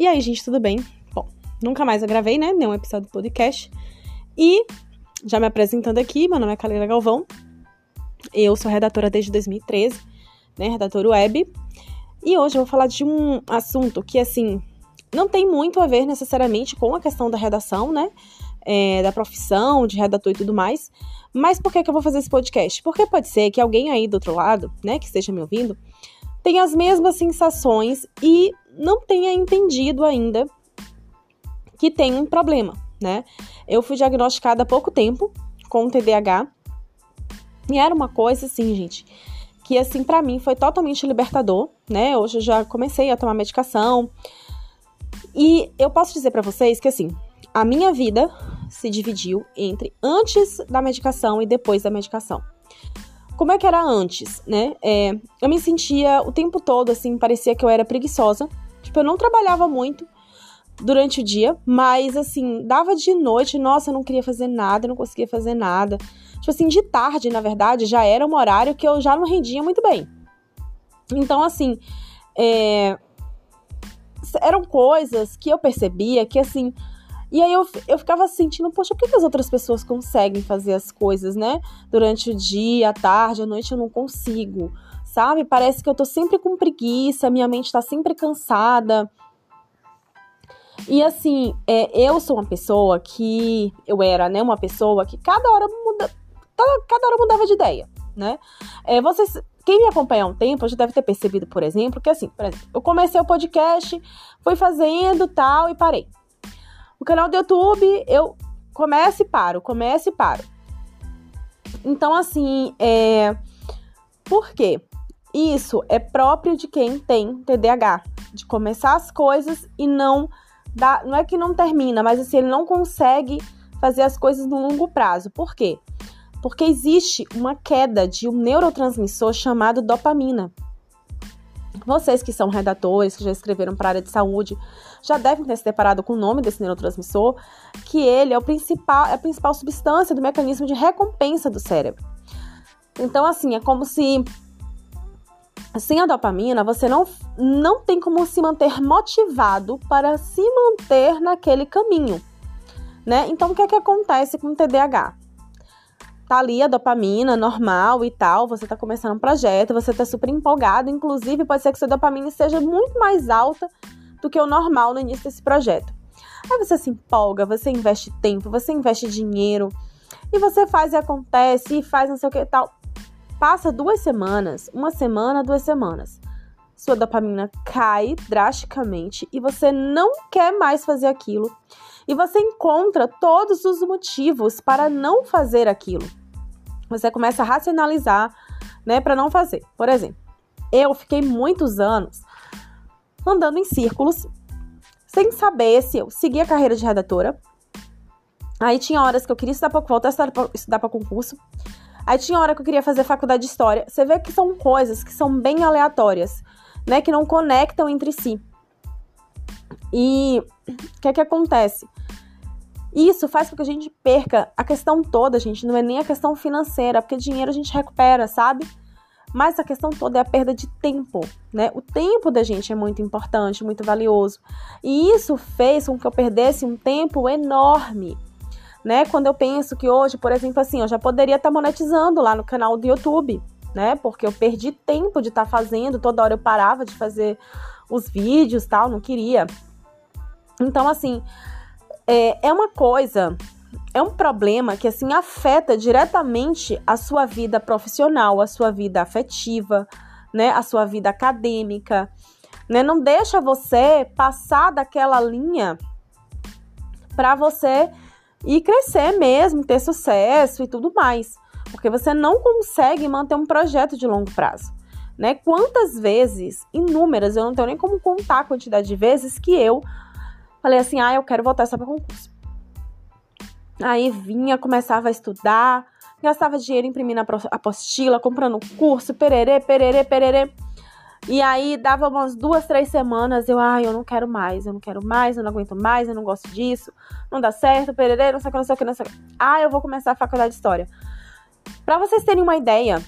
E aí, gente, tudo bem? Bom, nunca mais eu gravei, né? Nenhum episódio do podcast. E, já me apresentando aqui, meu nome é Kalina Galvão. Eu sou redatora desde 2013, né? Redatora web. E hoje eu vou falar de um assunto que, assim, não tem muito a ver necessariamente com a questão da redação, né? É, da profissão, de redator e tudo mais. Mas por que, que eu vou fazer esse podcast? Porque pode ser que alguém aí do outro lado, né, que esteja me ouvindo, tenha as mesmas sensações e não tenha entendido ainda que tem um problema, né? Eu fui diagnosticada há pouco tempo com TDAH e era uma coisa assim, gente, que assim para mim foi totalmente libertador, né? Hoje eu já comecei a tomar medicação e eu posso dizer para vocês que assim, a minha vida se dividiu entre antes da medicação e depois da medicação. Como é que era antes, né? É, eu me sentia o tempo todo assim, parecia que eu era preguiçosa, Tipo, eu não trabalhava muito durante o dia, mas assim, dava de noite, nossa, eu não queria fazer nada, não conseguia fazer nada. Tipo assim, de tarde, na verdade, já era um horário que eu já não rendia muito bem. Então, assim, é... eram coisas que eu percebia que, assim, e aí eu, eu ficava sentindo, poxa, por que, que as outras pessoas conseguem fazer as coisas, né? Durante o dia, à tarde, à noite eu não consigo sabe? Parece que eu tô sempre com preguiça, minha mente tá sempre cansada. E assim, é, eu sou uma pessoa que. Eu era, né? Uma pessoa que cada hora muda. Cada hora mudava de ideia, né? É, vocês. Quem me acompanha há um tempo já deve ter percebido, por exemplo, que assim, por exemplo, eu comecei o podcast, fui fazendo tal e parei. O canal do YouTube, eu começo e paro, começo e paro. Então, assim, é. Por quê? Isso é próprio de quem tem TDAH, de começar as coisas e não dá, não é que não termina, mas assim ele não consegue fazer as coisas no longo prazo. Por quê? Porque existe uma queda de um neurotransmissor chamado dopamina. Vocês que são redatores, que já escreveram para a área de saúde, já devem ter se deparado com o nome desse neurotransmissor, que ele é, o principal, é a principal substância do mecanismo de recompensa do cérebro. Então, assim, é como se sem a dopamina, você não, não tem como se manter motivado para se manter naquele caminho, né? Então, o que é que acontece com o TDAH? Tá ali a dopamina normal e tal, você tá começando um projeto, você tá super empolgado, inclusive pode ser que sua dopamina seja muito mais alta do que o normal no início desse projeto. Aí você se empolga, você investe tempo, você investe dinheiro, e você faz e acontece, e faz não sei o que tal. Passa duas semanas, uma semana, duas semanas. Sua dopamina cai drasticamente e você não quer mais fazer aquilo. E você encontra todos os motivos para não fazer aquilo. Você começa a racionalizar, né, para não fazer. Por exemplo, eu fiquei muitos anos andando em círculos sem saber se eu seguia a carreira de redatora. Aí tinha horas que eu queria estudar para voltar a estudar para concurso. Aí tinha hora que eu queria fazer faculdade de história. Você vê que são coisas que são bem aleatórias, né? Que não conectam entre si. E o que é que acontece? Isso faz com que a gente perca a questão toda, gente. Não é nem a questão financeira, porque dinheiro a gente recupera, sabe? Mas a questão toda é a perda de tempo, né? O tempo da gente é muito importante, muito valioso. E isso fez com que eu perdesse um tempo enorme né? Quando eu penso que hoje, por exemplo, assim, eu já poderia estar tá monetizando lá no canal do YouTube, né? Porque eu perdi tempo de estar tá fazendo, toda hora eu parava de fazer os vídeos, tal, não queria. Então, assim, é, é uma coisa, é um problema que assim afeta diretamente a sua vida profissional, a sua vida afetiva, né? A sua vida acadêmica, né? Não deixa você passar daquela linha para você e crescer mesmo, ter sucesso e tudo mais. Porque você não consegue manter um projeto de longo prazo. Né? Quantas vezes, inúmeras, eu não tenho nem como contar a quantidade de vezes que eu falei assim: ah, eu quero voltar só para concurso. Aí vinha, começava a estudar, gastava dinheiro imprimindo a apostila, comprando curso, pererê, pererê, pererê. E aí dava umas duas, três semanas, eu, ai, eu não quero mais, eu não quero mais, eu não aguento mais, eu não gosto disso, não dá certo, pererê, não sei o que, não sei o que, não sei o que. Ah, eu vou começar a faculdade de História. Pra vocês terem uma ideia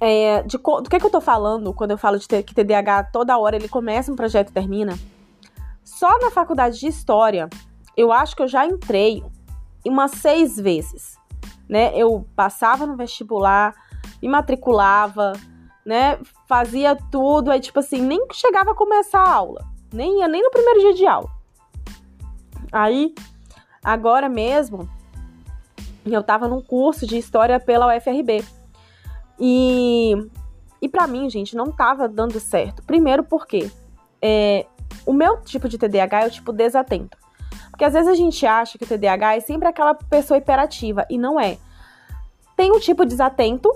é, de, do que, que eu tô falando quando eu falo de que TDAH toda hora ele começa um projeto termina, Só na faculdade de História, eu acho que eu já entrei umas seis vezes, né? Eu passava no vestibular, me matriculava, né? Fazia tudo, aí tipo assim, nem chegava a começar a aula, nem ia nem no primeiro dia de aula. Aí, agora mesmo, eu tava num curso de história pela UFRB. E, e para mim, gente, não tava dando certo. Primeiro porque é, o meu tipo de TDAH é o tipo desatento. Porque às vezes a gente acha que o TDAH é sempre aquela pessoa hiperativa, e não é. Tem um tipo desatento,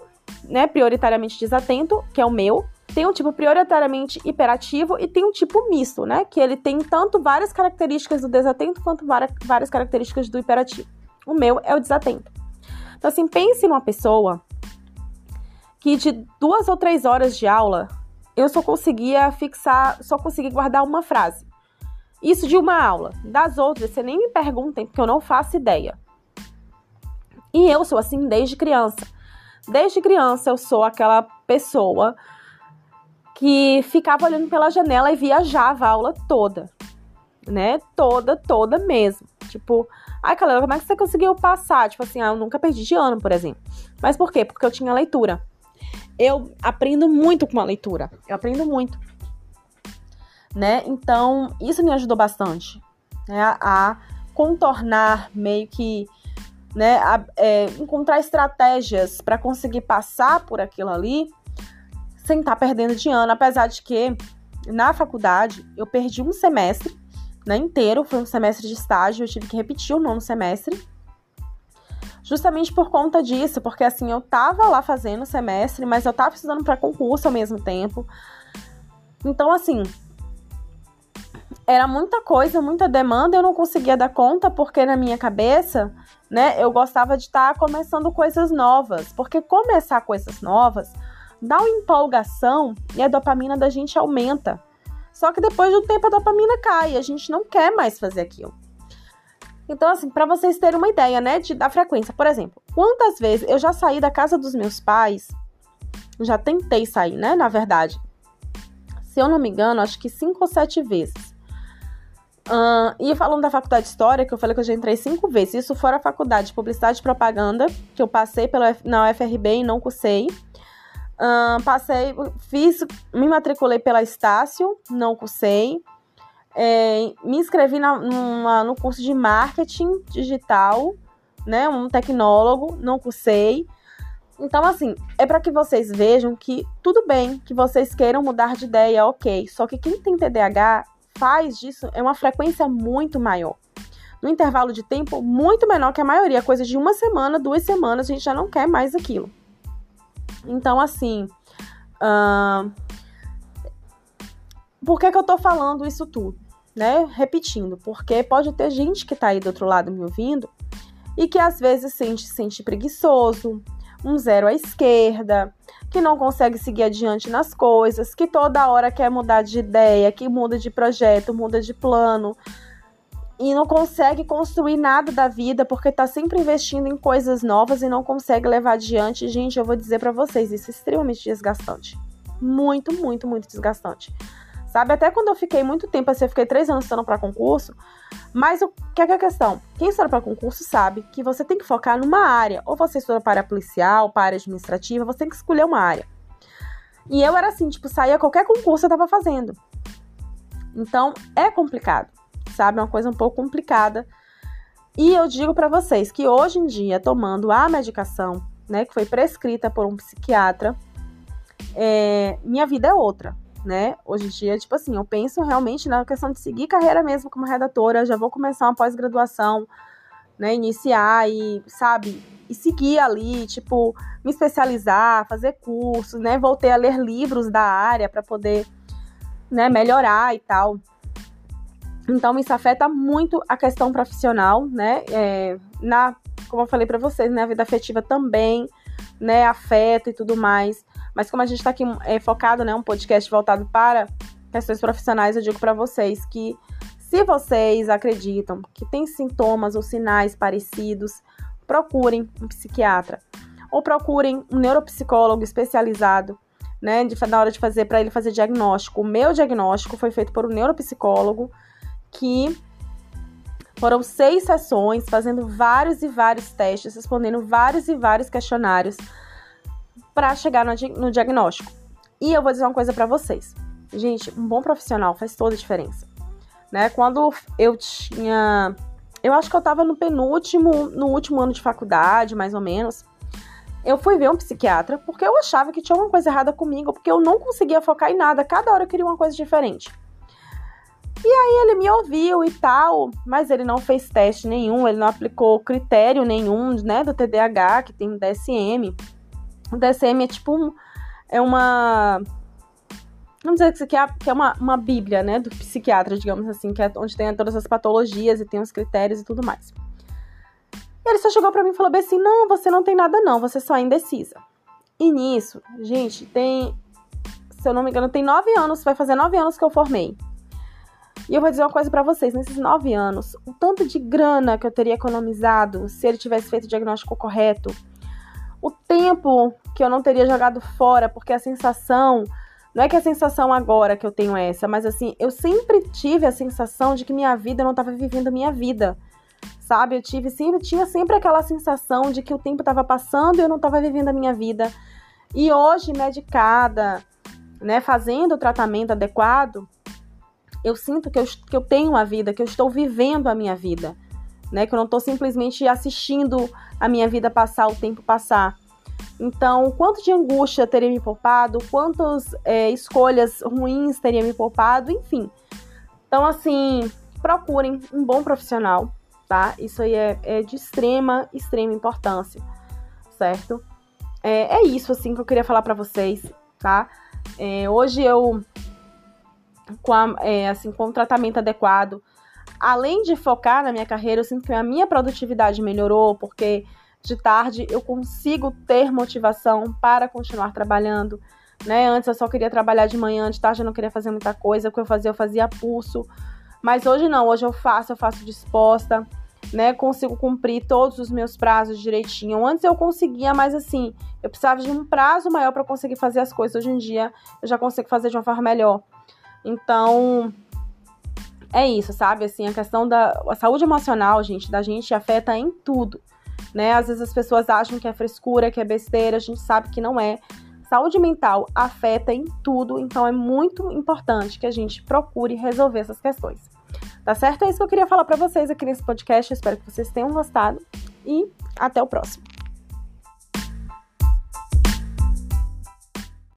né, prioritariamente desatento, que é o meu, tem um tipo prioritariamente hiperativo e tem um tipo misto, né, que ele tem tanto várias características do desatento quanto várias características do hiperativo. O meu é o desatento. Então, assim, pense numa pessoa que de duas ou três horas de aula eu só conseguia fixar, só conseguia guardar uma frase. Isso de uma aula. Das outras, você nem me perguntem, porque eu não faço ideia. E eu sou assim desde criança. Desde criança eu sou aquela pessoa que ficava olhando pela janela e viajava a aula toda. Né? Toda, toda mesmo. Tipo, ai, Calera, como é que você conseguiu passar? Tipo assim, ah, eu nunca perdi de ano, por exemplo. Mas por quê? Porque eu tinha leitura. Eu aprendo muito com a leitura. Eu aprendo muito. Né? Então, isso me ajudou bastante né? a contornar meio que né, a, é, encontrar estratégias para conseguir passar por aquilo ali sem estar tá perdendo de ano, apesar de que na faculdade eu perdi um semestre né, inteiro, foi um semestre de estágio, eu tive que repetir o nono semestre, justamente por conta disso, porque assim, eu tava lá fazendo o semestre, mas eu tava estudando para concurso ao mesmo tempo. Então, assim, era muita coisa, muita demanda, eu não conseguia dar conta, porque na minha cabeça né? Eu gostava de estar tá começando coisas novas, porque começar coisas novas dá uma empolgação e a dopamina da gente aumenta. Só que depois de um tempo a dopamina cai, a gente não quer mais fazer aquilo. Então, assim, para vocês terem uma ideia, né, de, da frequência, por exemplo, quantas vezes eu já saí da casa dos meus pais, já tentei sair, né, na verdade. Se eu não me engano, acho que cinco ou sete vezes. E falando da faculdade de História, que eu falei que eu já entrei cinco vezes, isso fora a faculdade de Publicidade e Propaganda, que eu passei pela, na UFRB e não cursei. Uh, passei, fiz, me matriculei pela Estácio, não cursei. É, me inscrevi na, numa, no curso de Marketing Digital, né, um tecnólogo, não cursei. Então, assim, é para que vocês vejam que tudo bem que vocês queiram mudar de ideia, ok. Só que quem tem TDAH faz disso é uma frequência muito maior. No intervalo de tempo muito menor que a maioria, coisa de uma semana, duas semanas, a gente já não quer mais aquilo. Então, assim. Uh... Por que, que eu tô falando isso tudo? Né? Repetindo, porque pode ter gente que tá aí do outro lado me ouvindo e que às vezes sente, sente preguiçoso, um zero à esquerda, que não consegue seguir adiante nas coisas, que toda hora quer mudar de ideia, que muda de projeto, muda de plano e não consegue construir nada da vida porque tá sempre investindo em coisas novas e não consegue levar adiante. Gente, eu vou dizer para vocês, isso é extremamente desgastante. Muito, muito, muito desgastante sabe? Até quando eu fiquei muito tempo, assim, eu fiquei três anos estudando para concurso, mas o que é, que é a questão? Quem estuda para concurso sabe que você tem que focar numa área, ou você estuda para policial, para área administrativa, você tem que escolher uma área. E eu era assim, tipo, saía qualquer concurso eu tava fazendo. Então, é complicado, sabe? É uma coisa um pouco complicada. E eu digo para vocês que hoje em dia, tomando a medicação, né, que foi prescrita por um psiquiatra, é, minha vida é outra né? Hoje em dia, tipo assim, eu penso realmente na questão de seguir carreira mesmo como redatora, já vou começar uma pós-graduação, né? Iniciar e, sabe, e seguir ali, tipo, me especializar, fazer cursos, né? Voltei a ler livros da área para poder, né, melhorar e tal. Então, isso afeta muito a questão profissional, né? É, na, como eu falei para vocês, né? A vida afetiva também, né? Afeta e tudo mais. Mas como a gente está aqui é, focado, né, um podcast voltado para questões profissionais, eu digo para vocês que se vocês acreditam que tem sintomas ou sinais parecidos, procurem um psiquiatra ou procurem um neuropsicólogo especializado, né, de, na hora de fazer para ele fazer diagnóstico. O meu diagnóstico foi feito por um neuropsicólogo que foram seis sessões, fazendo vários e vários testes, respondendo vários e vários questionários para chegar no, no, diagnóstico. E eu vou dizer uma coisa para vocês. Gente, um bom profissional faz toda a diferença. Né? Quando eu tinha. Eu acho que eu tava no penúltimo, no último ano de faculdade, mais ou menos. Eu fui ver um psiquiatra porque eu achava que tinha alguma coisa errada comigo, porque eu não conseguia focar em nada. Cada hora eu queria uma coisa diferente. E aí ele me ouviu e tal, mas ele não fez teste nenhum, ele não aplicou critério nenhum, né, do TDAH, que tem DSM. O DSM é tipo um, é uma vamos dizer é, que é uma, uma bíblia, né, do psiquiatra, digamos assim, que é onde tem todas as patologias e tem os critérios e tudo mais. E ele só chegou para mim e falou bem assim, não, você não tem nada não, você só é indecisa. E nisso, gente, tem, se eu não me engano, tem nove anos, vai fazer nove anos que eu formei. E eu vou dizer uma coisa para vocês: nesses nove anos, o tanto de grana que eu teria economizado se ele tivesse feito o diagnóstico correto, o tempo que eu não teria jogado fora, porque a sensação. Não é que a sensação agora que eu tenho essa, mas assim, eu sempre tive a sensação de que minha vida eu não estava vivendo minha vida. Sabe? Eu tive sempre, tinha sempre aquela sensação de que o tempo estava passando e eu não estava vivendo a minha vida. E hoje, medicada, né, fazendo o tratamento adequado, eu sinto que eu, que eu tenho uma vida, que eu estou vivendo a minha vida, né? Que eu não estou simplesmente assistindo a minha vida passar, o tempo passar. Então, quanto de angústia teria me poupado, quantas é, escolhas ruins teria me poupado, enfim. Então, assim, procurem um bom profissional, tá? Isso aí é, é de extrema, extrema importância, certo? É, é, isso, assim, que eu queria falar para vocês, tá? É, hoje eu com, a, é, assim, com o tratamento adequado. Além de focar na minha carreira, eu sinto que a minha produtividade melhorou, porque de tarde eu consigo ter motivação para continuar trabalhando. Né? Antes eu só queria trabalhar de manhã, de tarde eu não queria fazer muita coisa, o que eu fazia, eu fazia pulso. Mas hoje não, hoje eu faço, eu faço disposta, né? Consigo cumprir todos os meus prazos direitinho. Antes eu conseguia, mas assim, eu precisava de um prazo maior para conseguir fazer as coisas. Hoje em dia eu já consigo fazer de uma forma melhor. Então, é isso, sabe? Assim, a questão da a saúde emocional, gente, da gente afeta em tudo, né? Às vezes as pessoas acham que é frescura, que é besteira, a gente sabe que não é. Saúde mental afeta em tudo, então é muito importante que a gente procure resolver essas questões. Tá certo? É isso que eu queria falar para vocês aqui nesse podcast. espero que vocês tenham gostado e até o próximo.